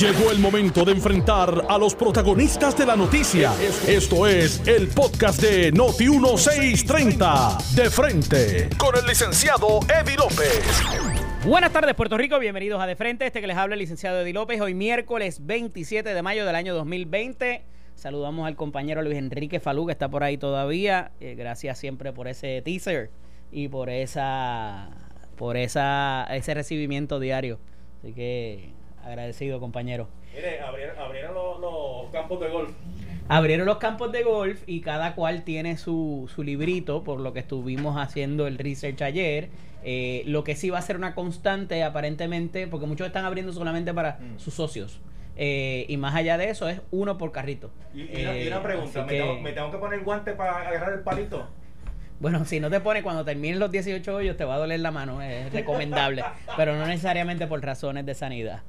Llegó el momento de enfrentar a los protagonistas de la noticia. Esto es el podcast de Noti 1630. De frente con el licenciado Eddie López. Buenas tardes, Puerto Rico. Bienvenidos a De Frente. Este que les habla el licenciado Eddie López. Hoy miércoles 27 de mayo del año 2020. Saludamos al compañero Luis Enrique Falú, que está por ahí todavía. Eh, gracias siempre por ese teaser y por esa por esa ese recibimiento diario. Así que agradecido, compañero. Mire, abrieron, los, campos de golf. Abrieron los campos de golf y cada cual tiene su, su librito, por lo que estuvimos haciendo el research ayer. Eh, lo que sí va a ser una constante, aparentemente, porque muchos están abriendo solamente para mm. sus socios. Eh, y más allá de eso, es uno por carrito. Y, una, eh, pregunta: ¿me, tengo, ¿me tengo que poner guante para agarrar el palito? Bueno, si no te pone cuando terminen los 18 hoyos te va a doler la mano, es recomendable, pero no necesariamente por razones de sanidad.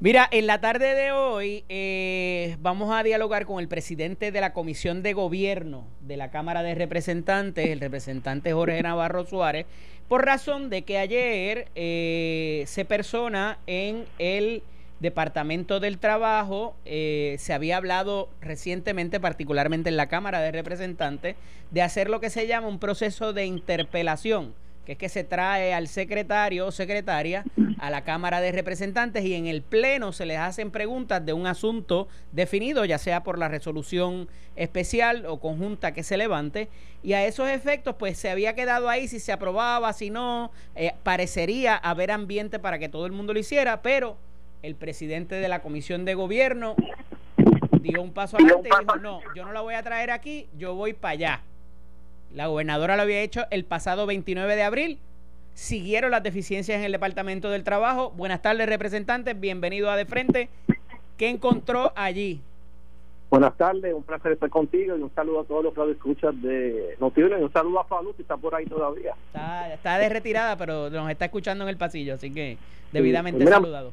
Mira, en la tarde de hoy eh, vamos a dialogar con el presidente de la Comisión de Gobierno de la Cámara de Representantes, el representante Jorge Navarro Suárez, por razón de que ayer eh, se persona en el Departamento del Trabajo, eh, se había hablado recientemente, particularmente en la Cámara de Representantes, de hacer lo que se llama un proceso de interpelación, que es que se trae al secretario o secretaria a la Cámara de Representantes y en el Pleno se les hacen preguntas de un asunto definido, ya sea por la resolución especial o conjunta que se levante, y a esos efectos pues se había quedado ahí si se aprobaba, si no, eh, parecería haber ambiente para que todo el mundo lo hiciera, pero el presidente de la Comisión de Gobierno dio un paso adelante y dijo, no, yo no la voy a traer aquí, yo voy para allá. La gobernadora lo había hecho el pasado 29 de abril. Siguieron las deficiencias en el Departamento del Trabajo. Buenas tardes, representantes. Bienvenido a De Frente. ¿Qué encontró allí? Buenas tardes, un placer estar contigo y un saludo a todos los que escuchan de Noticias y un saludo a Falu que está por ahí todavía. Está, está de retirada, pero nos está escuchando en el pasillo, así que debidamente saludado.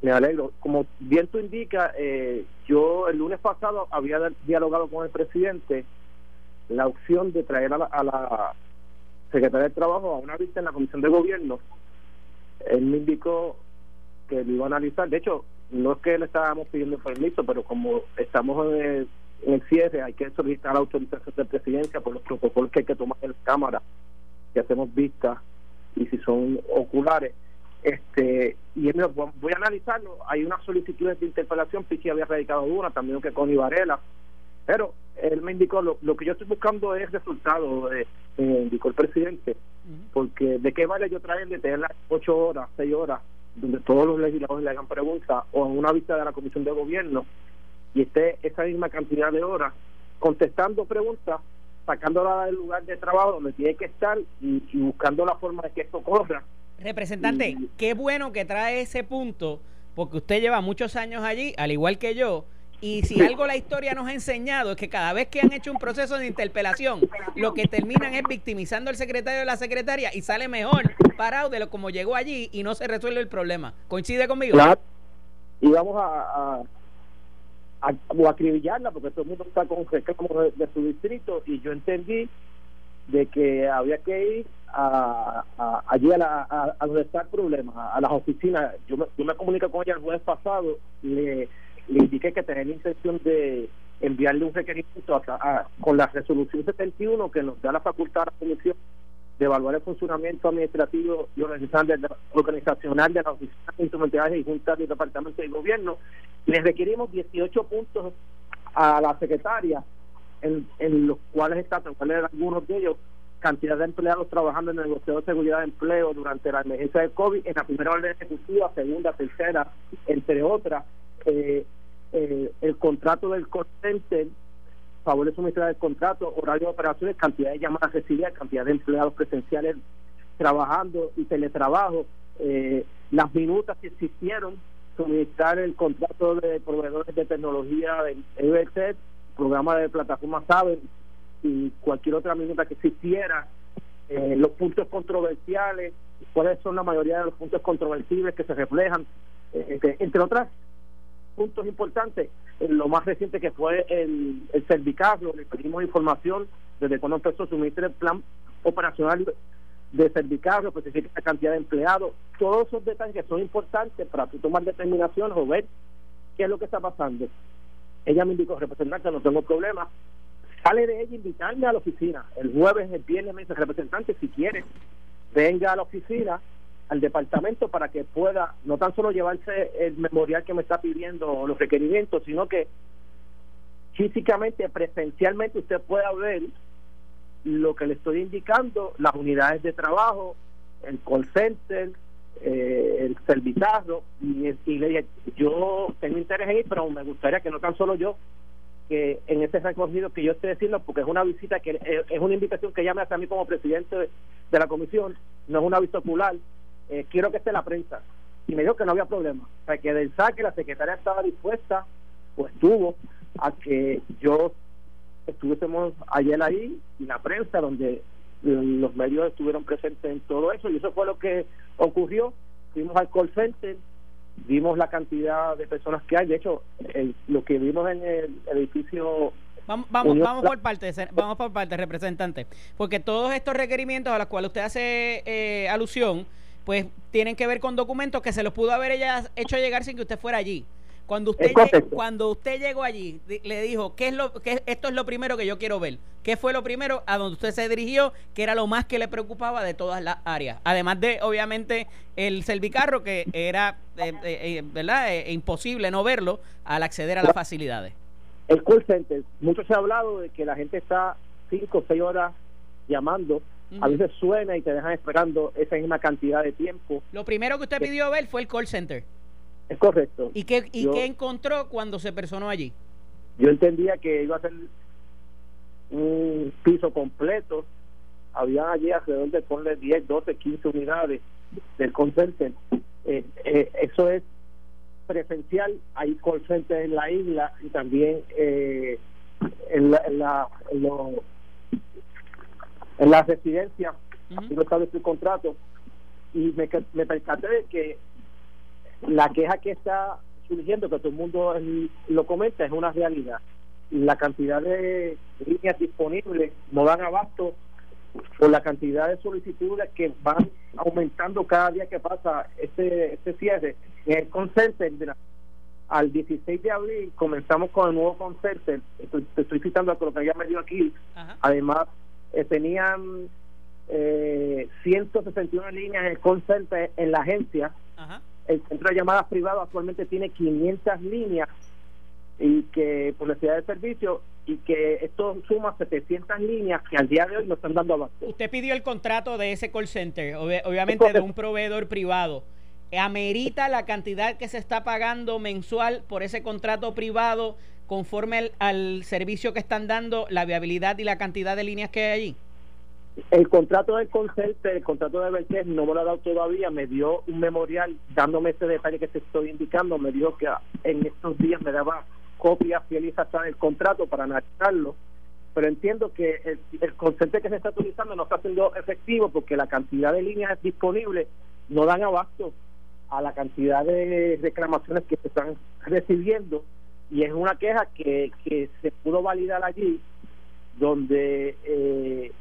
Me alegro. Como bien tú indicas, eh, yo el lunes pasado había dialogado con el presidente la opción de traer a la, a la secretaria de Trabajo a una vista en la Comisión de Gobierno. Él me indicó que lo iba a analizar. De hecho, no es que le estábamos pidiendo permiso, pero como estamos en el, en cierre, hay que solicitar la autorización de presidencia por los protocolos que hay que tomar en la Cámara, que hacemos vistas y si son oculares este y él me dijo, voy a analizarlo hay unas solicitudes de interpelación Pichi había radicado una también que Connie Varela pero él me indicó lo, que yo estoy buscando es resultado eh, indicó el presidente porque de qué vale yo traer de tener las ocho horas seis horas donde todos los legisladores le hagan preguntas o en una vista de la comisión de gobierno y esté esa misma cantidad de horas contestando preguntas sacándola del lugar de trabajo donde tiene que estar y buscando la forma de que esto corra. Representante, qué bueno que trae ese punto, porque usted lleva muchos años allí, al igual que yo, y si algo la historia nos ha enseñado es que cada vez que han hecho un proceso de interpelación, lo que terminan es victimizando al secretario de la secretaria y sale mejor parado de lo como llegó allí y no se resuelve el problema. ¿Coincide conmigo? Claro. Y vamos a, a, a, acribillarla porque todo el mundo está con reclamos de, de su distrito y yo entendí de que había que ir a, allí a, la, a, donde está el problema, a las oficinas. Yo me, yo me comuniqué con ella el jueves pasado y le, indiqué que tenía la intención de enviarle un requerimiento con la resolución 71 que nos da la facultad a la Comisión de evaluar el funcionamiento administrativo y organizacional de, de las oficinas instrumentales y juntas del Departamento de Gobierno. Le requerimos 18 puntos a la secretaria, en, en los cuales están, cuáles algunos de ellos, cantidad de empleados trabajando en el negocio de seguridad de empleo durante la emergencia del COVID, en la primera orden ejecutiva, segunda, tercera, entre otras. Eh, eh, el contrato del call center, favor de suministrar del contrato, horario de operaciones, cantidad de llamadas recibidas, cantidad de empleados presenciales trabajando y teletrabajo, eh, las minutas que existieron, suministrar el contrato de proveedores de tecnología de EBT, programa de plataforma Saben, y cualquier otra minuta que existiera, eh, los puntos controversiales, cuáles son la mayoría de los puntos controversibles que se reflejan, eh, entre otros puntos importantes, lo más reciente que fue el, el le pedimos información desde cuando empezó a suministrar el plan operacional de servicarlo, especifica la cantidad de empleados, todos esos detalles que son importantes para tú tomar determinaciones o ver qué es lo que está pasando. Ella me indicó, representante, no tengo problema. Sale de ella invitarme a la oficina. El jueves, el viernes me dice, representante, si quiere, venga a la oficina, al departamento, para que pueda no tan solo llevarse el memorial que me está pidiendo los requerimientos, sino que físicamente, presencialmente, usted pueda ver lo que le estoy indicando, las unidades de trabajo, el call center, eh, el servicarro, y, le dije, yo tengo interés en ir, pero me gustaría que no tan solo yo, que en ese recorrido que yo estoy diciendo, porque es una visita que es una invitación que ella me hace a mí como presidente de, la comisión, no es una vista ocular, eh, quiero que esté la prensa. Y me dijo que no había problema. O sea, que del saque la secretaria estaba dispuesta, pues estuvo, a que yo estuviésemos ayer ahí y la prensa donde los medios estuvieron presentes en todo eso y eso fue lo que ocurrió fuimos al call center vimos la cantidad de personas que hay de hecho lo que vimos en el edificio Vamos, vamos, vamos por parte, vamos por parte, representante, porque todos estos requerimientos a los cuales usted hace eh, alusión, pues tienen que ver con documentos que se los pudo haber ella hecho llegar sin que usted fuera allí. Cuando usted, llegó, cuando usted llegó allí, le dijo, ¿qué es lo que esto es lo primero que yo quiero ver? ¿Qué fue lo primero a donde usted se dirigió, que era lo más que le preocupaba de todas las áreas? Además de, obviamente, el servicarro, que era, eh, eh, eh, ¿verdad?, imposible no verlo al acceder a las facilidades. El call center, mucho se ha hablado de que la gente está cinco o seis horas llamando a veces suena y te dejan esperando esa misma cantidad de tiempo. Lo primero que usted pidió ver fue el call center. Es correcto. ¿Y qué, y qué encontró cuando se personó allí? Yo entendía que iba a ser un piso completo. Había allí alrededor de ponle 10, 12, 15 unidades del call center. Eh, eh, eso es presencial. Hay call center en la isla y también eh, en, la, en, la, en, la residencia. Así lo establece el contrato. Y me, me percaté de que la queja que está surgiendo, que todo el mundo lo comenta, es una realidad. La cantidad de líneas disponibles no dan abasto por la cantidad de solicitudes que van aumentando cada día que pasa este, este cierre. En el Concenter, al 16 de abril comenzamos con el nuevo Concenter, estoy, estoy citando a lo que ya me dio aquí, además eh, tenían eh, 161 líneas en el Concenter en la agencia, el centro de llamadas privado actualmente tiene 500 líneas y que por necesidad de servicio y que esto suma 700 líneas que al día de hoy no están dando abasto. Usted pidió el contrato de ese call center, obviamente de un proveedor privado. ¿Amerita la cantidad que se está pagando mensual por ese contrato privado conforme al servicio que están dando, la viabilidad y la cantidad de líneas que hay allí? El contrato del concepto, el contrato de Bertés no me lo ha dado todavía, me dio un memorial dándome ese detalle que te estoy indicando, me dijo que en estos días me daba copia fiel y del contrato para analizarlo, pero entiendo que el, el que se está utilizando no está siendo efectivo porque la cantidad de líneas disponibles no dan abasto a la cantidad de reclamaciones que se están recibiendo y es una queja que, que se pudo validar allí donde eh,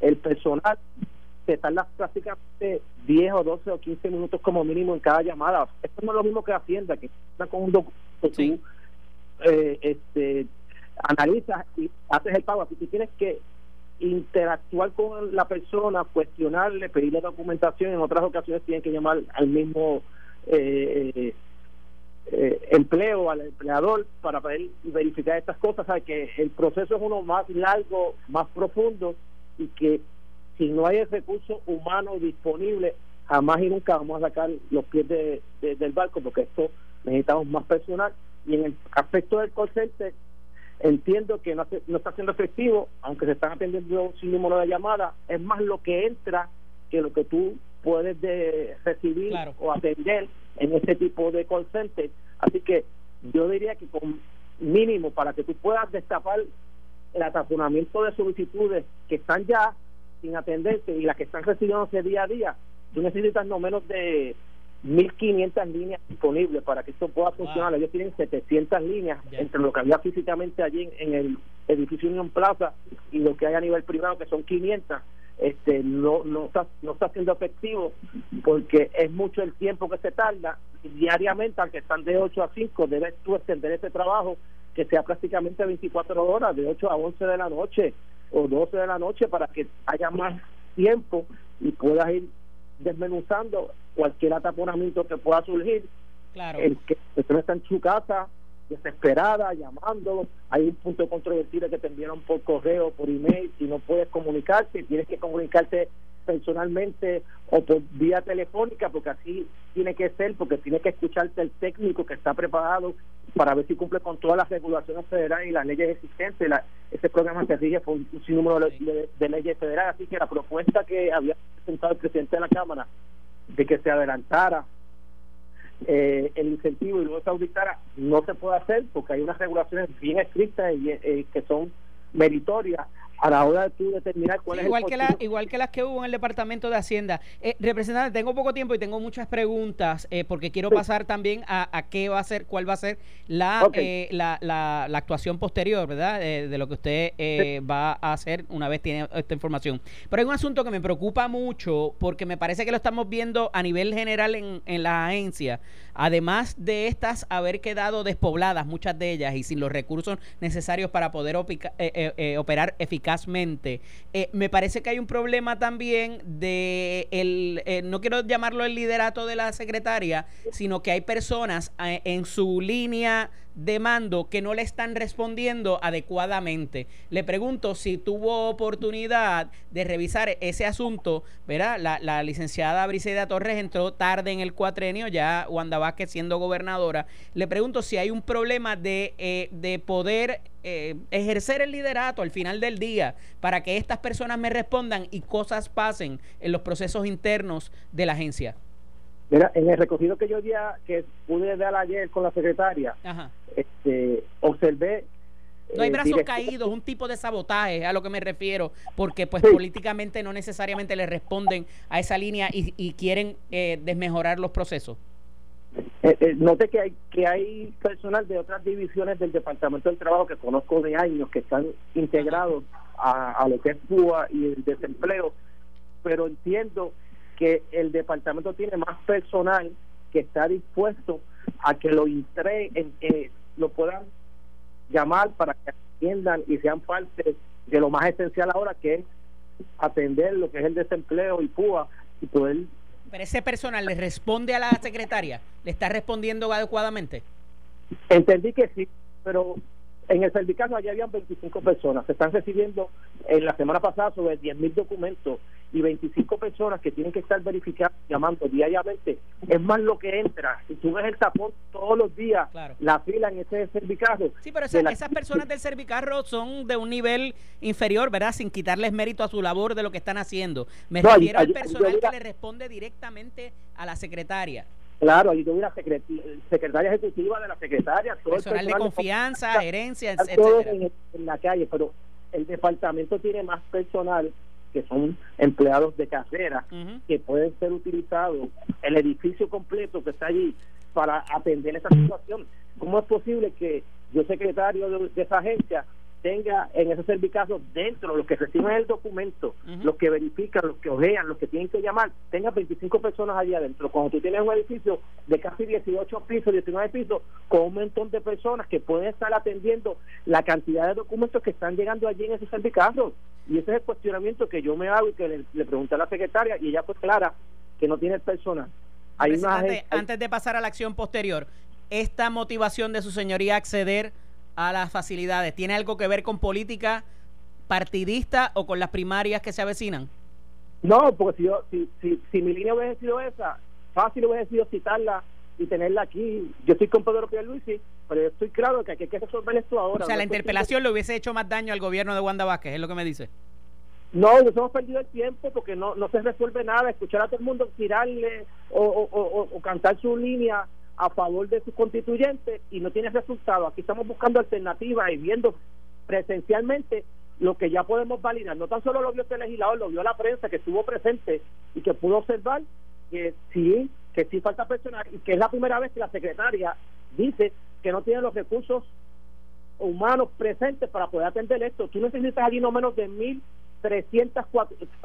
el personal se tarda prácticamente 10 o 12 o 15 minutos como mínimo en cada llamada. Esto no es lo mismo que Hacienda, que está con un documento, tú eh, este, analizas y haces el pago. Así que tienes que interactuar con la persona, cuestionarle, pedirle documentación. En otras ocasiones tienen que llamar al mismo eh, eh, empleo, al empleador, para poder verificar estas cosas. O que el proceso es uno más largo, más profundo y que si no hay el recurso humano disponible, jamás y nunca vamos a sacar los pies de, del barco porque esto necesitamos más personal. Y en el aspecto del call entiendo que no, no está siendo efectivo, aunque se están atendiendo sin número de llamadas, es más lo que entra que lo que tú puedes de recibir o atender en este tipo de call Así que yo diría que con mínimo para que tú puedas destapar el ataponamiento de solicitudes que están ya sin atenderse y las que están recibiéndose día a día, tú necesitas no menos de 1.500 líneas disponibles para que esto pueda funcionar. Ellos tienen 700 líneas entre lo que había físicamente allí en, el edificio Unión Plaza y lo que hay a nivel privado, que son 500. Este no no está no está siendo efectivo porque es mucho el tiempo que se tarda y diariamente aunque están de 8 a 5 debes tú extender ese trabajo que sea prácticamente 24 horas de 8 a 11 de la noche o 12 de la noche para que haya más tiempo y puedas ir desmenuzando cualquier ataponamiento que pueda surgir. Claro. El que no está en su casa desesperada, llamándolo. Hay un punto controvertido que te enviaron por correo, por email, si no puedes comunicarte, tienes que comunicarte personalmente o por vía telefónica, porque así tiene que ser, porque tiene que escucharte el técnico que está preparado para ver si cumple con todas las regulaciones federales y las leyes existentes. La, ese programa se rige por un sinnúmero de, de leyes federales, así que la propuesta que había presentado el presidente de la Cámara de que se adelantara eh, el incentivo y luego se auditara, no se puede hacer porque hay unas regulaciones bien estrictas y eh, que son meritorias a la hora de tú determinar cuál es igual el que la, igual que las que hubo en el departamento de Hacienda. Eh, representante tengo poco tiempo y tengo muchas preguntas eh, porque quiero pasar también a, a, qué va a ser cuál va a ser la eh, la, la, la, actuación posterior verdad de lo que usted va a hacer una vez tiene esta información. Pero hay un asunto que me preocupa mucho porque me parece que lo estamos viendo a nivel general en, en la agencia. Además de estas haber quedado despobladas muchas de ellas y sin los recursos necesarios para poder operar eficazmente Eh, me parece que hay un problema también de el, eh, no quiero llamarlo el liderato de la secretaria, sino que hay personas eh, en su línea de mando que no le están respondiendo adecuadamente. Le pregunto si tuvo oportunidad de revisar ese asunto, ¿verdad? La, la licenciada Briseida Torres entró tarde en el cuatrenio, ya Wanda Vázquez siendo gobernadora. Le pregunto si hay un problema de, eh, de poder eh, ejercer el liderato al final del día para que estas personas me respondan y cosas pasen en los procesos internos de la agencia. Mira, en el recogido que yo ya que pude dar ayer con la secretaria, Este, observé no hay eh, brazos caídos, un tipo de sabotaje a lo que me refiero, porque pues políticamente no necesariamente le responden a esa línea y, y quieren eh, desmejorar los procesos. Eh, eh, note que hay que hay personal de otras divisiones del Departamento del Trabajo que conozco de años que están integrados a, a lo que es PUA y el desempleo, pero entiendo que el departamento tiene más personal que está dispuesto a que lo entre, en, eh, lo puedan llamar para que atiendan y sean parte de lo más esencial ahora que es atender lo que es el desempleo y PUA y poder pero ese personal le responde a la secretaria le está respondiendo adecuadamente entendí que sí pero en el sindicato allá habían 25 personas. Se están recibiendo en la semana pasada sobre 10 mil documentos y 25 personas que tienen que estar verificando, llamando diariamente. Es más lo que entra. Si tú ves el tapón todos los días, la fila en ese servicarro. Sí, pero esas personas del servicarro son de un nivel inferior, ¿verdad? Sin quitarles mérito a su labor de lo que están haciendo. Me refiero al personal que le responde directamente a la secretaria. Claro, hay una secretaria ejecutiva de la secretaria, todo personal, de confianza, gerencia, etc. En, la calle, pero el departamento tiene más personal que son empleados de carrera que pueden ser utilizados el edificio completo que está allí para atender esa situación. ¿Cómo es posible que yo secretario de esa agencia tenga en esos servicios dentro, los que reciben el documento, los que verifican, los que ojean, los que tienen que llamar, tenga 25 personas allí adentro. Cuando tú tienes un edificio de casi 18 pisos, 19 pisos, con un montón de personas que pueden estar atendiendo la cantidad de documentos que están llegando allí en esos servicios. Y ese es el cuestionamiento que yo me hago y que le, le pregunté a la secretaria y ella fue clara que no tiene el personal. Hay antes de pasar a la acción posterior, esta motivación de su señoría acceder a las facilidades tiene algo que ver con política partidista o con las primarias que se avecinan? No, porque si, yo, si, si, si mi línea hubiese sido esa, fácil hubiese sido citarla y tenerla aquí. Yo estoy con Pedro Pierluisi, pero yo estoy claro que hay que resolver esto ahora. O sea, la interpelación le hubiese hecho más daño al gobierno de Wanda Vázquez, es lo que me dice. No, nos hemos perdido el tiempo porque no, no se resuelve nada. Escuchar a todo el mundo tirarle o, o, o cantar su línea a favor de sus constituyentes y no tiene resultado. Aquí estamos buscando alternativas y viendo presencialmente lo que ya podemos validar. No tan solo lo vio este legislador, lo vio la prensa que estuvo presente y que pudo observar que sí, que sí falta personal y que es la primera vez que la secretaria dice que no tiene los recursos humanos presentes para poder atender esto. Tú necesitas allí no menos de mil 300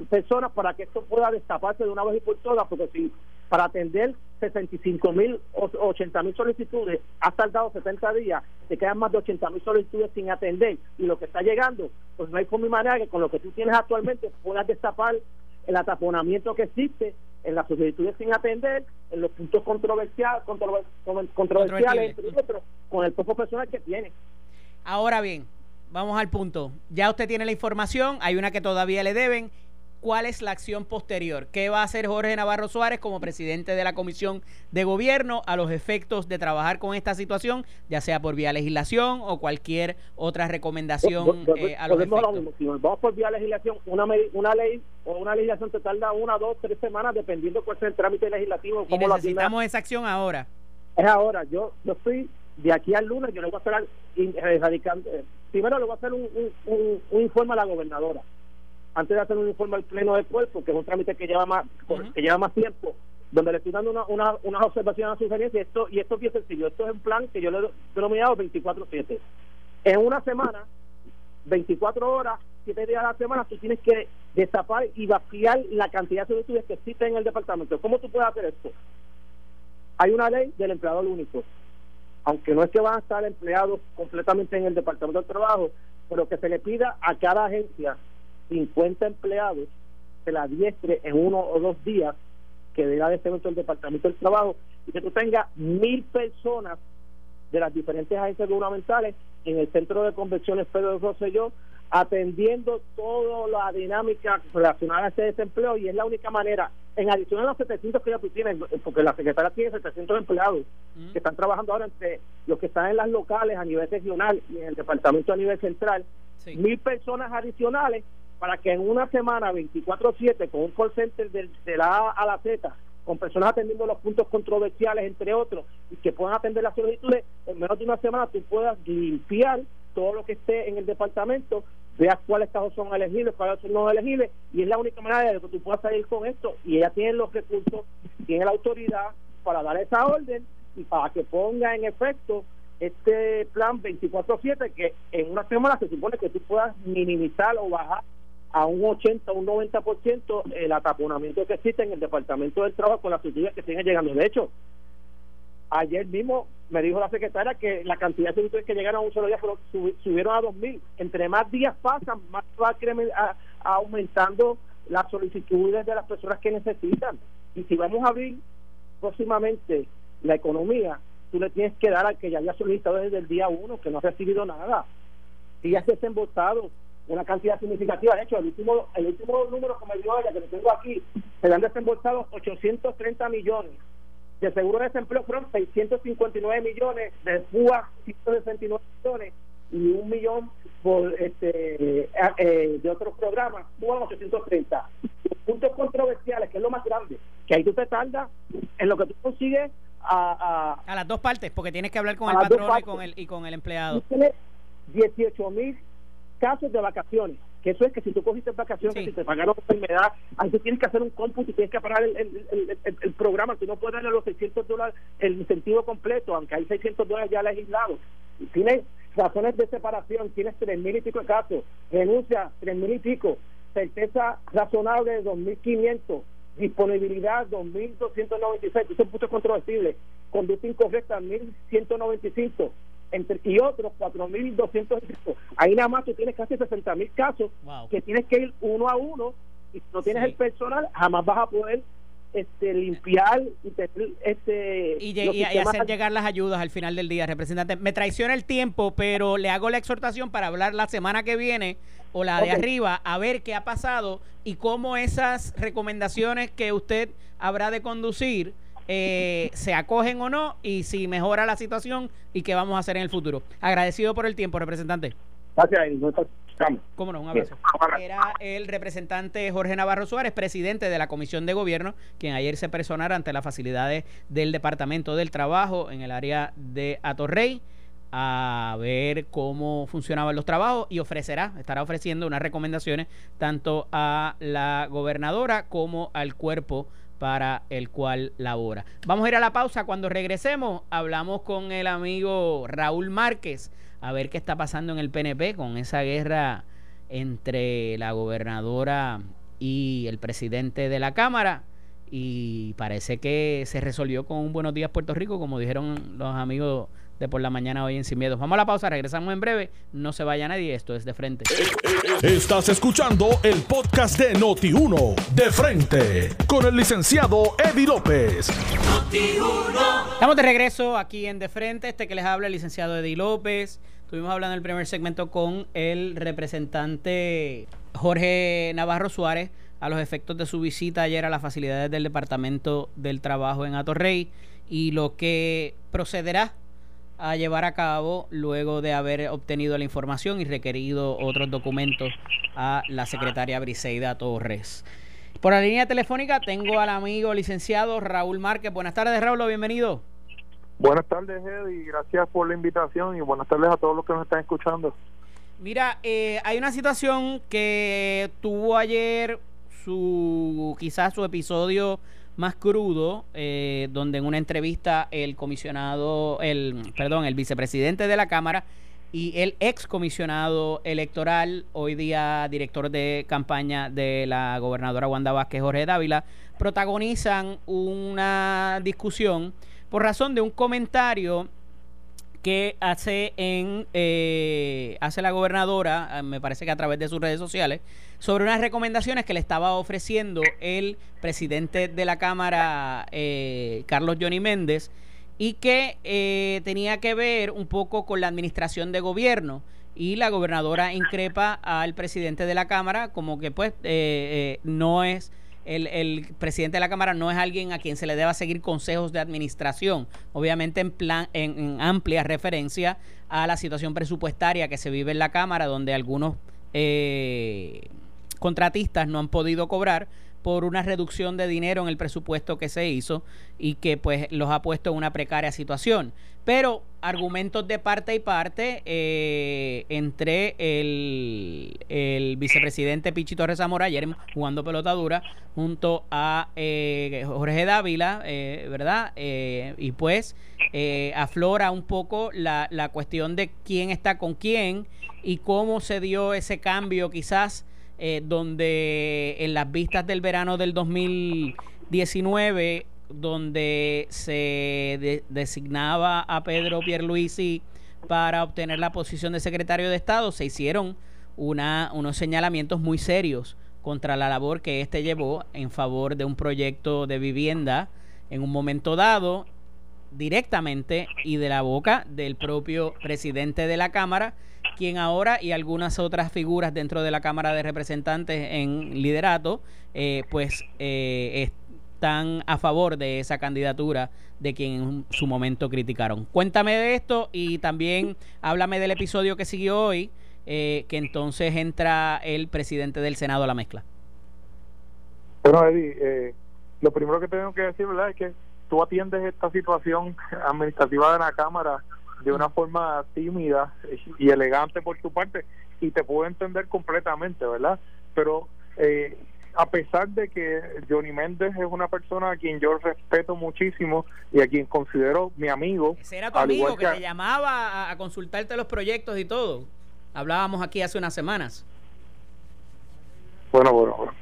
personas para que esto pueda destaparse de una vez y por todas, porque si para atender 65 mil o 80 mil solicitudes ha tardado 70 días, te quedan más de 80 mil solicitudes sin atender y lo que está llegando, pues no hay forma y manera que con lo que tú tienes actualmente puedas destapar el ataponamiento que existe en las solicitudes sin atender, en los puntos controversiales, controversiales, entre otros, con el poco personal que tiene. Ahora bien, vamos al punto. Ya usted tiene la información, hay una que todavía le deben. ¿Cuál es la acción posterior? ¿Qué va a hacer Jorge Navarro Suárez como presidente de la Comisión de Gobierno a los efectos de trabajar con esta situación, ya sea por vía legislación o cualquier otra recomendación eh, a los efectos? Si vamos por vía legislación, una, una ley o una legislación te tarda una, dos, tres semanas, dependiendo cuál sea el trámite legislativo. Y necesitamos esa acción ahora. Es ahora. Yo, yo estoy de aquí al lunes, yo le voy a hacer erradicando, eh, primero le voy a hacer un, un, informe a la gobernadora antes de hacer un informe al pleno del cuerpo que es un trámite que lleva más que lleva más tiempo donde le estoy dando una, una, unas observaciones a sugerencias y esto y esto es bien sencillo esto es un plan que yo le he denominado 24-7 en una semana 24 horas 7 días a la semana tú tienes que destapar y vaciar la cantidad de estudios que existen en el departamento. ¿cómo tú puedes hacer esto? hay una ley del empleador único aunque no es que van a estar empleados completamente en el Departamento del Trabajo, pero que se le pida a cada agencia 50 empleados que la diestre en uno o dos días que dé de este momento el Departamento del Trabajo y que tú tengas mil personas de las diferentes agencias gubernamentales en el centro de convenciones Pedro Rosselló atendiendo toda la dinámica relacionada a ese desempleo y es la única manera, en adición a los 700 que ya tú tienes, porque la secretaria tiene 700 empleados mm. que están trabajando ahora entre los que están en las locales a nivel regional y en el departamento a nivel central, mil personas adicionales para que en una semana 24-7 con un call center de, de la A a la Z con personas atendiendo los puntos controversiales, entre otros, y que puedan atender las solicitudes, en menos de una semana tú puedas limpiar todo lo que esté en el departamento, veas cuáles casos son elegibles, cuáles son no elegibles, y es la única manera de que tú puedas salir con esto, y ella tiene los recursos, tiene la autoridad para dar esa orden y para que ponga en efecto este plan 24-7 que en una semana se supone que tú puedas minimizar o bajar a un 80 o un 90% el ataponamiento que existe en el Departamento del Trabajo con las sutilidades que siguen llegando. De hecho, ayer mismo me dijo la secretaria que la cantidad de solicitudes que llegaron a un solo día subieron a 2.000. Entre más días pasan, más va aumentando las solicitudes de las personas que necesitan. Y si vamos a abrir próximamente la economía, tú le tienes que dar al que ya haya solicitado desde el día uno, que no ha recibido nada. Y ya se desembolsado una cantidad significativa. De hecho, el último, el último número que me dio ella, que lo tengo aquí, se le han desembolsado 830 millones. De seguro de desempleo fueron 659 millones, de FUA 169 millones y un millón por este eh, eh, de otros programas, FUA 830. puntos controversiales, que es lo más grande, que ahí tú te tardas en lo que tú consigues a, a, las dos partes, porque tienes que hablar con el patrón y con el, y con el empleado. Tienes 18 mil casos de vacaciones, que eso es que si tú cogiste vacaciones, que si te pagaron enfermedad, ahí tú tienes que hacer un cómputo y tienes que pagar el, el, el, programa, tú no puedes darle los 600 dólares el incentivo completo, aunque hay 600 dólares ya legislados. Tienes razones de separación, tienes tres mil y pico de casos, renuncia tres mil y pico, certeza razonable de 2.500, disponibilidad 2.296, eso es punto controversible, conducta incorrecta 1.195, entre, y otros 4.200. Ahí nada más tú tienes casi 60.000 casos que tienes que ir uno a uno y si no tienes el personal jamás vas a poder este limpiar y este y, hacer llegar las ayudas al final del día representante. Me traiciona el tiempo pero le hago la exhortación para hablar la semana que viene o la de arriba a ver qué ha pasado y cómo esas recomendaciones que usted habrá de conducir eh, se acogen o no y si mejora la situación y qué vamos a hacer en el futuro. Agradecido por el tiempo, representante. Gracias, Cómo no, un abrazo. Era el representante Jorge Navarro Suárez, presidente de la Comisión de Gobierno, quien ayer se personara ante las facilidades del Departamento del Trabajo en el área de Atorrey a ver cómo funcionaban los trabajos y ofrecerá, estará ofreciendo unas recomendaciones tanto a la gobernadora como al cuerpo para el cual labora. Vamos a ir a la pausa. Cuando regresemos, hablamos con el amigo Raúl Márquez a ver qué está pasando en el PNP con esa guerra entre la gobernadora y el presidente de la Cámara y parece que se resolvió con un Buenos Días Puerto Rico, como dijeron los amigos de por la mañana hoy en Sin Miedo. Vamos a la pausa, regresamos en breve. No se vaya nadie, esto es de frente. Estás escuchando el podcast de Noti1, de frente, con el licenciado Eddie López. Estamos de regreso aquí en De Frente, este que les habla el licenciado Eddie López. Estuvimos hablando en el primer segmento con el representante Jorge Navarro Suárez a los efectos de su visita ayer a las facilidades del Departamento del Trabajo en Atorrey y lo que procederá a llevar a cabo luego de haber obtenido la información y requerido otros documentos a la secretaria Briseida Torres. Por la línea telefónica tengo al amigo licenciado Raúl Márquez. Buenas tardes, Raúl, bienvenido. Buenas tardes, Eddie, gracias por la invitación y buenas tardes a todos los que nos están escuchando. Mira, eh, hay una situación que tuvo ayer su quizás su episodio más crudo, eh, donde en una entrevista el comisionado, el, perdón, el vicepresidente de la Cámara y el ex comisionado electoral, hoy día director de campaña de la gobernadora Wanda Vázquez, Jorge Dávila, protagonizan una discusión por razón de un comentario que hace en eh, hace la gobernadora, me parece que a través de sus redes sociales, sobre unas recomendaciones que le estaba ofreciendo el presidente de la Cámara, eh, Carlos Johnny Méndez, y que eh, tenía que ver un poco con la administración de gobierno. Y la gobernadora increpa al presidente de la Cámara como que pues eh, no es... El, presidente de la Cámara no es alguien a quien se le deba seguir consejos de administración, obviamente en plan, en amplia referencia a la situación presupuestaria que se vive en la Cámara, donde algunos eh, contratistas no han podido cobrar por una reducción de dinero en el presupuesto que se hizo y que pues los ha puesto en una precaria situación. Pero argumentos de parte y parte eh, entre el, vicepresidente Pichi Torres Zamora ayer jugando pelotadura junto a eh, Jorge Dávila, eh, ¿verdad? y pues aflora un poco la, la cuestión de quién está con quién y cómo se dio ese cambio quizás eh, donde en las vistas del verano del 2019, donde se designaba a Pedro Pierluisi para obtener la posición de secretario de Estado, se hicieron una, unos señalamientos muy serios contra la labor que éste llevó en favor de un proyecto de vivienda en un momento dado directamente y de la boca del propio presidente de la Cámara, quien ahora y algunas otras figuras dentro de la Cámara de Representantes en liderato, eh, pues eh, están a favor de esa candidatura de quien en su momento criticaron. Cuéntame de esto y también háblame del episodio que siguió hoy, eh, que entonces entra el presidente del Senado a la mezcla. Bueno, Eddie, lo primero que tengo que decir, ¿verdad?, es que tú atiendes esta situación administrativa de la Cámara de una forma tímida y elegante por tu parte y te puedo entender completamente, ¿verdad? Pero eh, a pesar de que Johnny Méndez es una persona a quien yo respeto muchísimo y a quien considero mi amigo. Ese era tu amigo que, te llamaba a, consultarte los proyectos y todo. Hablábamos aquí hace unas semanas. Bueno, bueno, bueno.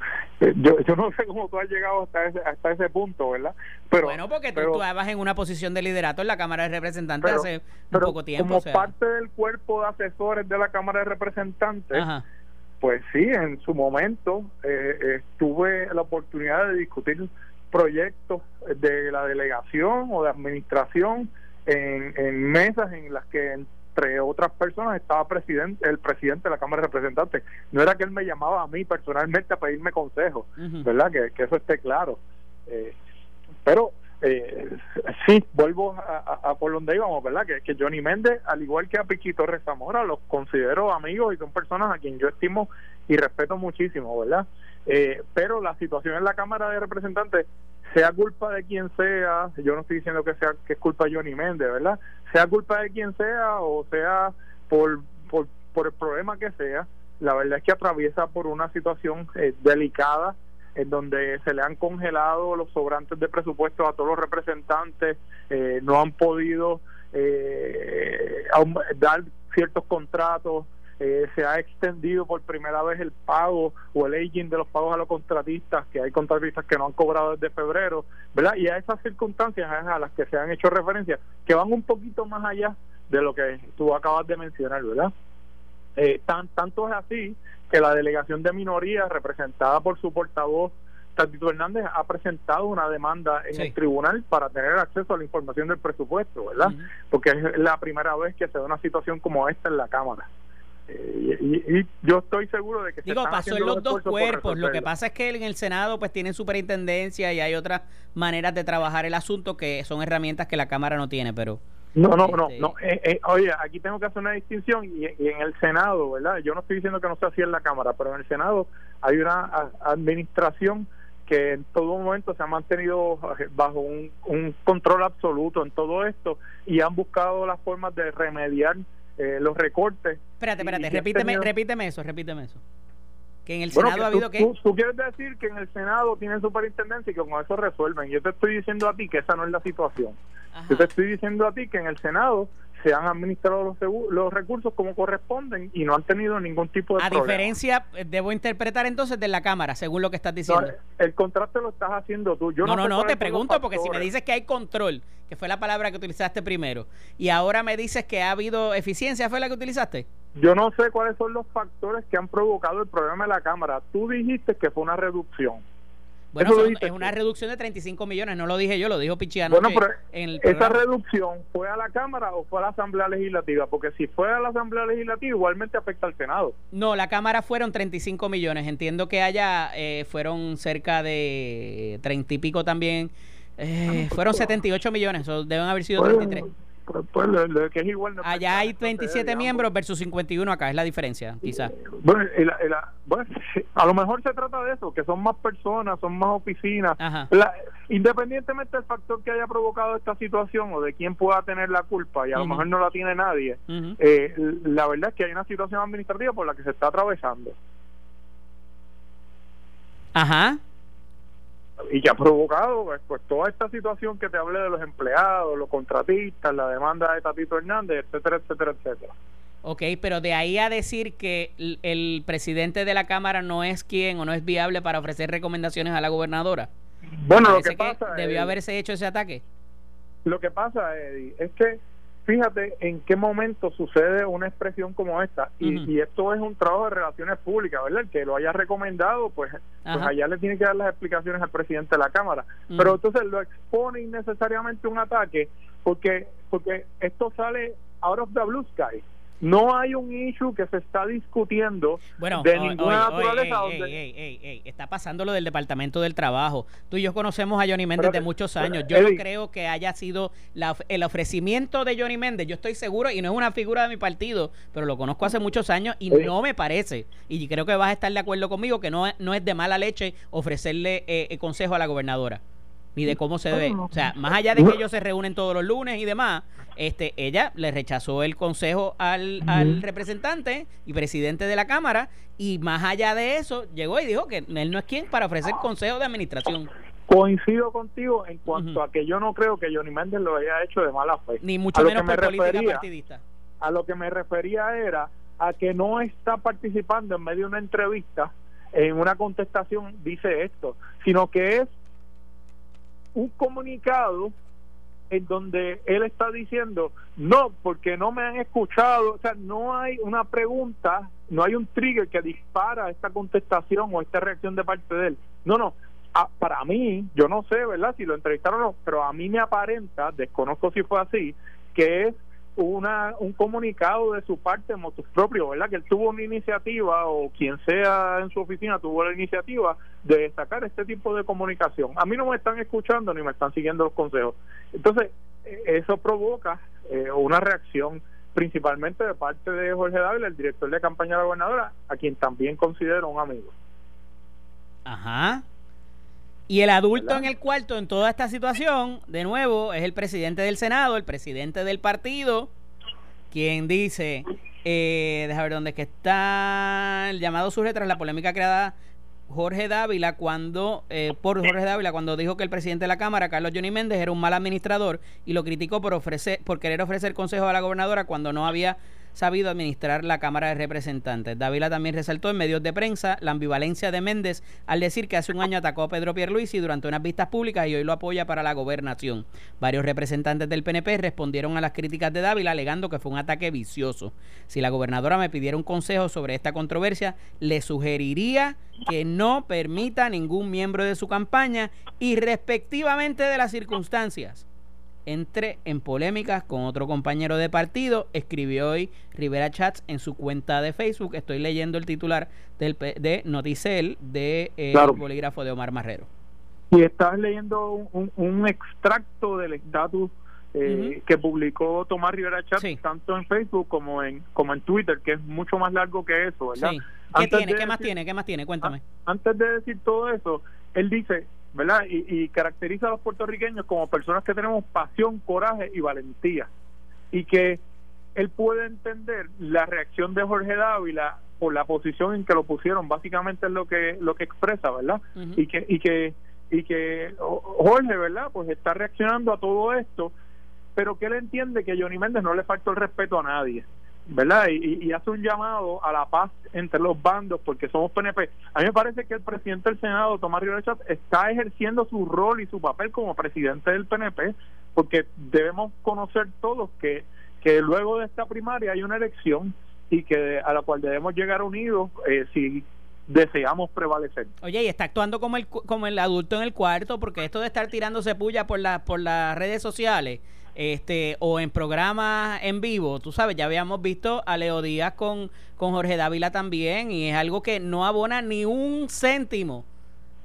Eh, yo, yo no sé cómo tú has llegado hasta ese, hasta ese punto, ¿verdad? Pero, bueno, porque tú, estabas en una posición de liderato en la Cámara de Representantes hace un poco tiempo. Como parte del cuerpo de asesores de la Cámara de Representantes, pues sí, en su momento eh, tuve la oportunidad de discutir proyectos de la delegación o de administración en, en mesas en las que entre otras personas estaba presidente, el presidente de la Cámara de Representantes. No era que él me llamaba a mí personalmente a pedirme consejos, ¿verdad? Que, eso esté claro. Eh, pero eh, sí, vuelvo a, por donde íbamos, ¿verdad? Que, que Johnny Méndez, al igual que a Piquito Rezamora, los considero amigos y son personas a quien yo estimo y respeto muchísimo, ¿verdad? Eh, pero la situación en la Cámara de Representantes sea culpa de quien sea, yo no estoy diciendo que sea que es culpa de Johnny Méndez, ¿verdad? Sea culpa de quien sea o sea por, por, por el problema que sea, la verdad es que atraviesa por una situación eh, delicada en donde se le han congelado los sobrantes de presupuesto a todos los representantes, eh, no han podido eh, dar ciertos contratos eh, se ha extendido por primera vez el pago o el aging de los pagos a los contratistas, que hay contratistas que no han cobrado desde febrero, ¿verdad? Y a esas circunstancias a las que se han hecho referencia, que van un poquito más allá de lo que tú acabas de mencionar, ¿verdad? Eh, tan, tanto es así que la delegación de minoría representada por su portavoz Tatito Hernández ha presentado una demanda en el tribunal para tener acceso a la información del presupuesto, ¿verdad? Porque es la primera vez que se da una situación como esta en la Cámara. Eh, y, yo estoy seguro de que digo pasó en los dos cuerpos lo que pasa es que en el senado pues tienen superintendencia y hay otras maneras de trabajar el asunto que son herramientas que la cámara no tiene pero no, no, no, este, no. Eh, eh, oye, aquí tengo que hacer una distinción y, en el Senado, ¿verdad? Yo no estoy diciendo que no sea así en la Cámara, pero en el Senado hay una administración que en todo momento se ha mantenido bajo un, control absoluto en todo esto y han buscado las formas de remediar los recortes. Espérate, espérate, repíteme, repíteme eso, repíteme eso. Que en el Senado ha habido que... Tú, quieres decir que en el Senado tienen superintendencia y que con eso resuelven. Yo te estoy diciendo a ti que esa no es la situación. Yo te estoy diciendo a ti que en el Senado se han administrado los, los recursos como corresponden y no han tenido ningún tipo de A diferencia, eh, debo interpretar entonces de la Cámara, según lo que estás diciendo. el contrato lo estás haciendo tú. Yo no, no, no, te pregunto porque si me dices que hay control, que fue la palabra que utilizaste primero, y ahora me dices que ha habido eficiencia, ¿fue la que utilizaste? Yo no sé cuáles son los factores que han provocado el problema de la Cámara. Tú dijiste que fue una reducción. Bueno, es una reducción de 35 millones, no lo dije yo, lo dijo Pichiano. Bueno, pero esa reducción fue a la Cámara o fue a la Asamblea Legislativa, porque si fue a la Asamblea Legislativa igualmente afecta al Senado. No, la Cámara fueron 35 millones, entiendo que allá eh, fueron cerca de 30 y pico también, eh, fueron 78 millones, deben haber sido 33. Pues, pues que es igual Allá hay 27 miembros versus 51 acá, es la diferencia, quizás. Bueno, a lo mejor se trata de eso, que son más personas, son más oficinas. independientemente del factor que haya provocado esta situación o de quién pueda tener la culpa, y a lo mejor no la tiene nadie, eh, la verdad es que hay una situación administrativa por la que se está atravesando. Ajá y que ha provocado pues, pues, toda esta situación que te hablé de los empleados, los contratistas, la demanda de Tatito Hernández, etcétera, etcétera, etcétera. Ok, pero de ahí a decir que el, presidente de la Cámara no es quien o no es viable para ofrecer recomendaciones a la gobernadora. Bueno, lo que pasa... debió haberse hecho ese ataque. Lo que pasa, Eddie, es que fíjate en qué momento sucede una expresión como esta y, esto es un trabajo de relaciones públicas, ¿verdad? El que lo haya recomendado, pues, pues allá le tiene que dar las explicaciones al presidente de la Cámara. Pero entonces lo expone innecesariamente un ataque porque porque esto sale out of the blue sky no hay un issue que se está discutiendo de ninguna naturaleza. está pasando lo del Departamento del Trabajo. Tú y yo conocemos a Johnny Méndez de muchos años. Yo no creo que haya sido el ofrecimiento de Johnny Méndez. Yo estoy seguro, y no es una figura de mi partido, pero lo conozco hace muchos años y no me parece, y creo que vas a estar de acuerdo conmigo, que no, no es de mala leche ofrecerle eh, consejo a la gobernadora ni de cómo se debe. O sea, más allá de que ellos se reúnen todos los lunes y demás, este, ella le rechazó el consejo al, al representante y presidente de la Cámara y más allá de eso llegó y dijo que él no es quien para ofrecer consejo de administración. Coincido contigo en cuanto a que yo no creo que Johnny Méndez lo haya hecho de mala fe. Ni mucho menos por política partidista. A lo que me refería era a que no está participando en medio de una entrevista, en una contestación, dice esto, sino que es un comunicado en donde él está diciendo, no, porque no me han escuchado, o sea, no hay una pregunta, no hay un trigger que dispara esta contestación o esta reacción de parte de él. No, no, para mí, yo no sé, ¿verdad? Si lo entrevistaron o no, pero a mí me aparenta, desconozco si fue así, que es una, un comunicado de su parte propio, ¿verdad? Que él tuvo una iniciativa o quien sea en su oficina tuvo la iniciativa de sacar este tipo de comunicación. A mí no me están escuchando ni me están siguiendo los consejos. Entonces, eh, eso provoca eh, una reacción principalmente de parte de Jorge Dávila, el director de campaña de la gobernadora, a quien también considero un amigo. Ajá. Y el adulto en el cuarto en toda esta situación, de nuevo, es el presidente del Senado, el presidente del partido, quien dice, eh, deja ver dónde es que está, el llamado surge tras la polémica creada Jorge Dávila cuando eh, por Jorge Dávila cuando dijo que el presidente de la Cámara, Carlos Johnny Méndez, era un mal administrador y lo criticó por ofrecer por querer ofrecer consejos a la gobernadora cuando no había sabido administrar la Cámara de Representantes. Dávila también resaltó en medios de prensa la ambivalencia de Méndez al decir que hace un año atacó a Pedro Pierluisi durante unas vistas públicas y hoy lo apoya para la gobernación. Varios representantes del PNP respondieron a las críticas de Dávila alegando que fue un ataque vicioso. Si la gobernadora me pidiera un consejo sobre esta controversia, le sugeriría que no permita a ningún miembro de su campaña y respectivamente de las circunstancias entre en polémicas con otro compañero de partido, escribió hoy Rivera Chats en su cuenta de Facebook. Estoy leyendo el titular del, de Noticel de eh, bolígrafo de Omar Marrero. Y estás leyendo un, extracto del estatus eh, que publicó Tomás Rivera Chats tanto en Facebook como en como en Twitter, que es mucho más largo que eso, ¿verdad? ¿Qué tiene? ¿Qué más tiene? ¿Qué más tiene? Cuéntame. Antes de decir todo eso, él dice, ¿verdad? Y, caracteriza a los puertorriqueños como personas que tenemos pasión, coraje y valentía. Y que él puede entender la reacción de Jorge Dávila por la posición en que lo pusieron, básicamente es lo que lo que expresa, ¿verdad? Y que y que y que Jorge, ¿verdad? Pues está reaccionando a todo esto, pero que él entiende que Johnny Méndez no le faltó el respeto a nadie. ¿Verdad? Y, hace un llamado a la paz entre los bandos porque somos PNP. A mí me parece que el presidente del Senado, Tomás Rivera está ejerciendo su rol y su papel como presidente del PNP porque debemos conocer todos que, que luego de esta primaria hay una elección y que a la cual debemos llegar unidos eh, si deseamos prevalecer. Oye, y está actuando como el, como el adulto en el cuarto porque esto de estar tirándose puya por, la, por las redes sociales este o en programas en vivo, tú sabes, ya habíamos visto a Leo Díaz con, con Jorge Dávila también y es algo que no abona ni un céntimo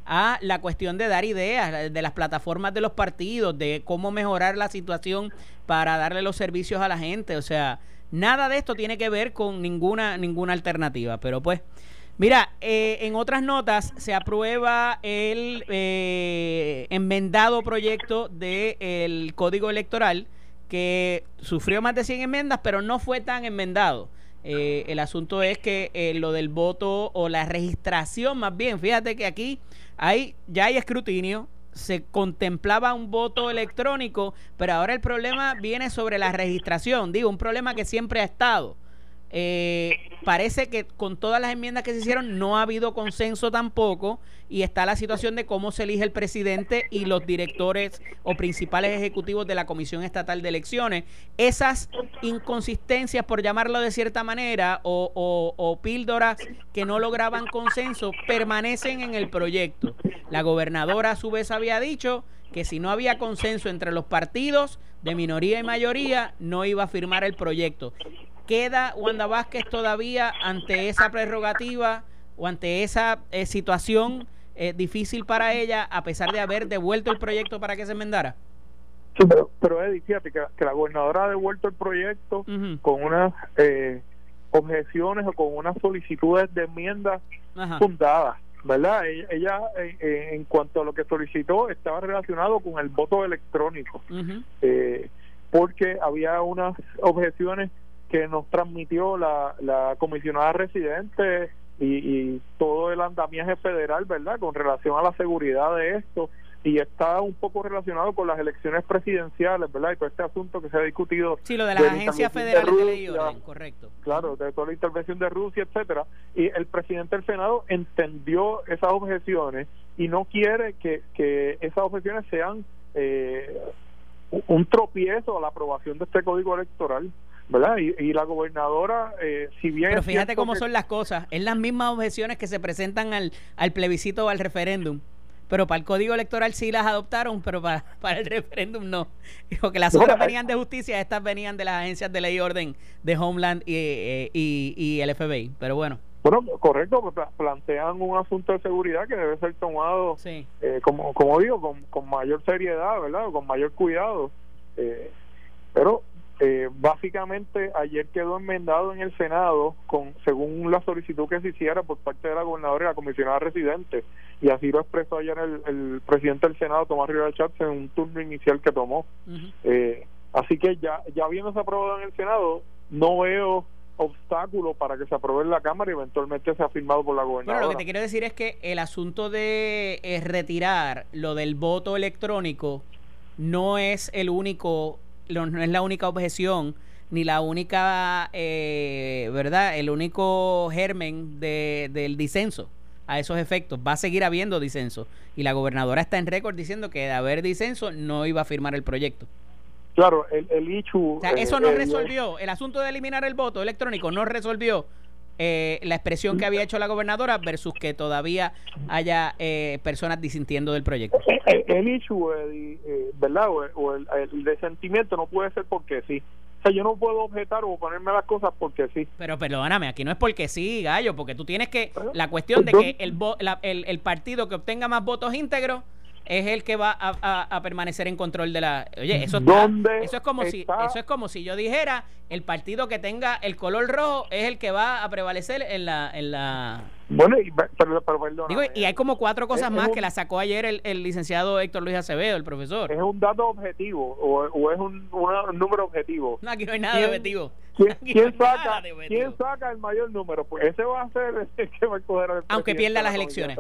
a la cuestión de dar ideas de las plataformas de los partidos, de cómo mejorar la situación para darle los servicios a la gente, o sea, nada de esto tiene que ver con ninguna ninguna alternativa, pero pues Mira, eh, en otras notas se aprueba el eh, enmendado proyecto del Código Electoral que sufrió más de 100 enmiendas, pero no fue tan enmendado. Eh, el asunto es que lo del voto o la registración, más bien, fíjate que aquí hay ya hay escrutinio, se contemplaba un voto electrónico, pero ahora el problema viene sobre la registración, digo, un problema que siempre ha estado eh, parece que con todas las enmiendas que se hicieron no ha habido consenso tampoco y está la situación de cómo se elige el presidente y los directores o principales ejecutivos de la Comisión Estatal de Elecciones. Esas inconsistencias, por llamarlo de cierta manera, o, o píldoras que no lograban consenso, permanecen en el proyecto. La gobernadora a su vez había dicho que si no había consenso entre los partidos de minoría y mayoría, no iba a firmar el proyecto. ¿Queda Wanda Vázquez todavía ante esa prerrogativa o ante esa eh, situación eh, difícil para ella a pesar de haber devuelto el proyecto para que se enmendara? Sí, pero, pero Eddie, fíjate que, la gobernadora ha devuelto el proyecto con unas eh, objeciones o con unas solicitudes de enmiendas fundadas, ¿verdad? Ella, en cuanto a lo que solicitó, estaba relacionado con el voto electrónico, porque había unas objeciones que nos transmitió la, la comisionada residente y, todo el andamiaje federal, ¿verdad? Con relación a la seguridad de esto y está un poco relacionado con las elecciones presidenciales, ¿verdad? Y todo este asunto que se ha discutido. Sí, lo de las agencias federales de, ley orden, correcto. Claro, de toda la intervención de Rusia, etcétera. Y el presidente del Senado entendió esas objeciones y no quiere que, que esas objeciones sean eh, un tropiezo a la aprobación de este código electoral. ¿Verdad? Y, la gobernadora, eh, si bien... Pero fíjate cómo son las cosas, es las mismas objeciones que se presentan al, al plebiscito o al referéndum. Pero para el código electoral sí las adoptaron, pero para, para el referéndum no. Dijo que las otras venían de justicia, estas venían de las agencias de ley y orden de Homeland y, eh, y, y el FBI. Pero bueno. Bueno, correcto, pues, plantean un asunto de seguridad que debe ser tomado, eh, como, como digo, con, con mayor seriedad, ¿verdad? Con mayor cuidado. Eh, pero eh, básicamente ayer quedó enmendado en el Senado con según la solicitud que se hiciera por parte de la gobernadora y la comisionada residente y así lo expresó ayer el, presidente del Senado Tomás Rivera Chávez en un turno inicial que tomó eh, así que ya ya habiéndose aprobado en el Senado no veo obstáculo para que se apruebe en la Cámara y eventualmente sea firmado por la gobernadora. Bueno, lo que te quiero decir es que el asunto de eh, retirar lo del voto electrónico no es el único no es la única objeción. ni la única, eh, ¿verdad? El único germen de, del disenso a esos efectos. Va a seguir habiendo disenso. Y la gobernadora está en récord diciendo que de haber disenso no iba a firmar el proyecto. Claro, el, el ICHU... O sea, eso no resolvió, el asunto de eliminar el voto electrónico no resolvió eh, la expresión que había hecho la gobernadora versus que todavía haya eh, personas disintiendo del proyecto. El, el issue, eh, ¿verdad? O, el, el, sentimiento no puede ser porque sí. O sea, yo no puedo objetar o ponerme las cosas porque sí. Pero perdóname, aquí no es porque sí, gallo, porque tú tienes que... La cuestión de que el, el, el partido que obtenga más votos íntegros es el que va a, permanecer en control de la oye eso eso es como si eso es como si yo dijera el partido que tenga el color rojo es el que va a prevalecer en la en la bueno y, pero, Digo, y hay como cuatro cosas más que la sacó ayer el, licenciado Héctor Luis Acevedo el profesor. Es un dato objetivo o, es un, número objetivo. No aquí no hay nada de objetivo. ¿Quién, saca, ¿Quién saca el mayor número? Pues ese va a ser el que va a coger Aunque pierda las elecciones.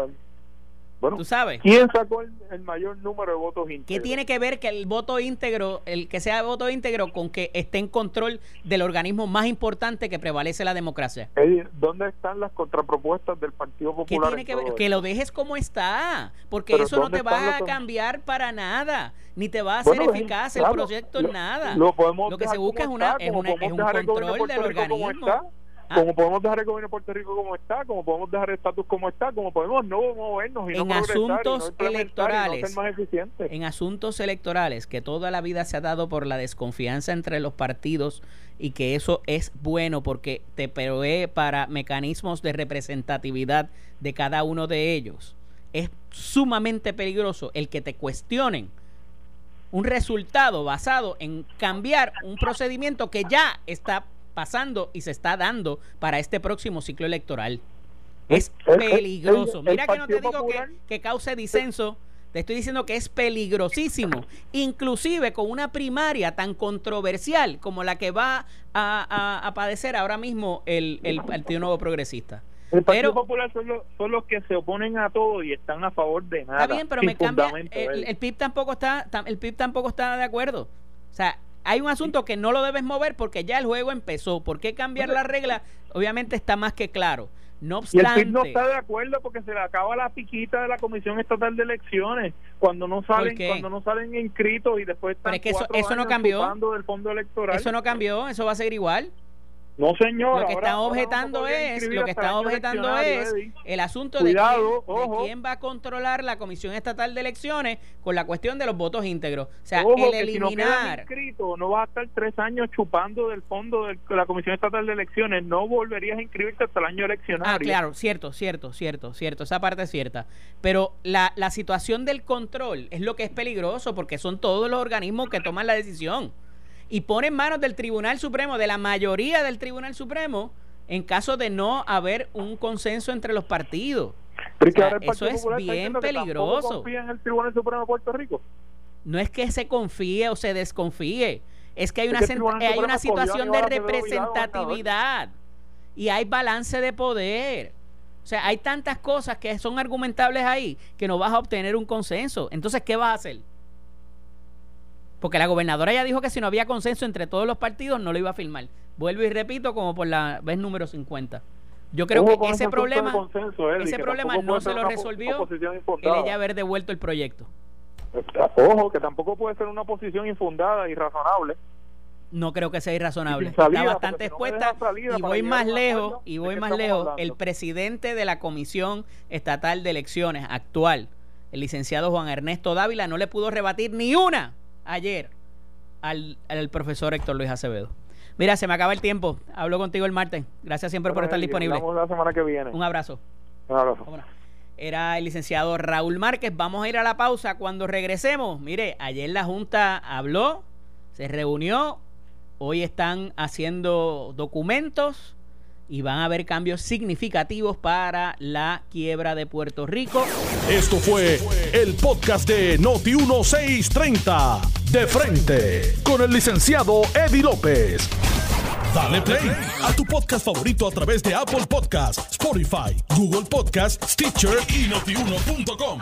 Bueno, ¿Tú sabes? ¿Quién sacó el, mayor número de votos íntegros? ¿Qué tiene que ver que el voto íntegro, el que sea voto íntegro, con que esté en control del organismo más importante que prevalece la democracia? ¿Dónde están las contrapropuestas del Partido Popular? ¿Qué tiene que ver? Que lo dejes como está, porque eso no te va a cambiar para nada, ni te va a hacer eficaz el proyecto en nada. Lo, que se busca es, una, es, un control del organismo. Ah. Como podemos dejar el gobierno de Puerto Rico como está, como podemos dejar el estatus como está, como podemos no movernos y en no asuntos electorales, más eficientes. En asuntos electorales que toda la vida se ha dado por la desconfianza entre los partidos y que eso es bueno porque te provee para mecanismos de representatividad de cada uno de ellos. Es sumamente peligroso el que te cuestionen un resultado basado en cambiar un procedimiento que ya está pasando y se está dando para este próximo ciclo electoral. Es peligroso. Mira que no te digo que, cause disenso. Te estoy diciendo que es peligrosísimo, inclusive con una primaria tan controversial como la que va a, padecer ahora mismo el, Partido Nuevo Progresista. El Partido Popular son los, que se oponen a todo y están a favor de nada. Está bien, pero me cambia. El, el, PIB tampoco está, el PIB tampoco está de acuerdo. O sea, hay un asunto que no lo debes mover porque ya el juego empezó. ¿Por qué cambiar la regla? Obviamente está más que claro. No obstante, y el PIB no está de acuerdo porque se le acaba la piquita de la Comisión Estatal de Elecciones cuando no salen cuando no salen inscritos y después están Pero es que eso, eso no cambió. del fondo electoral. Eso no cambió, eso va a seguir igual. No, señor. Lo que están objetando es, lo que están objetando es el asunto de, quién, va a controlar la Comisión Estatal de Elecciones con la cuestión de los votos íntegros. O sea, el eliminar. Si no, no vas a estar tres años chupando del fondo de la Comisión Estatal de Elecciones. No volverías a inscribirte hasta el año eleccionario. Ah, claro, cierto, cierto, cierto, cierto. Esa parte es cierta. Pero la, la situación del control es lo que es peligroso porque son todos los organismos que toman la decisión y pone en manos del Tribunal Supremo, de la mayoría del Tribunal Supremo, en caso de no haber un consenso entre los partidos. eso es bien peligroso. en el Tribunal Supremo de Puerto Rico? No es que se confíe o se desconfíe, es que hay una, hay una situación de representatividad y hay balance de poder. O sea, hay tantas cosas que son argumentables ahí que no vas a obtener un consenso. Entonces, ¿qué vas a hacer? Porque la gobernadora ya dijo que si no había consenso entre todos los partidos no lo iba a firmar. Vuelvo y repito como por la vez número 50. Yo creo que ese problema, ese problema no se lo resolvió el ella haber devuelto el proyecto. Ojo, que tampoco puede ser una posición infundada y razonable. No creo que sea irrazonable. Está bastante expuesta y voy más lejos y voy más lejos. El presidente de la Comisión Estatal de Elecciones actual, el licenciado Juan Ernesto Dávila, no le pudo rebatir ni una ayer al, profesor Héctor Luis Acevedo. Mira, se me acaba el tiempo. Hablo contigo el martes. Gracias siempre por estar disponible. la semana que viene. Un abrazo. Un abrazo. Era el licenciado Raúl Márquez. Vamos a ir a la pausa. Cuando regresemos, mire, ayer la Junta habló, se reunió. Hoy están haciendo documentos y van a haber cambios significativos para la quiebra de Puerto Rico. Esto fue el podcast de Noti 1630, de frente, con el licenciado Eddie López. Dale play a tu podcast favorito a través de Apple Podcasts, Spotify, Google Podcasts, Stitcher y notiuno.com.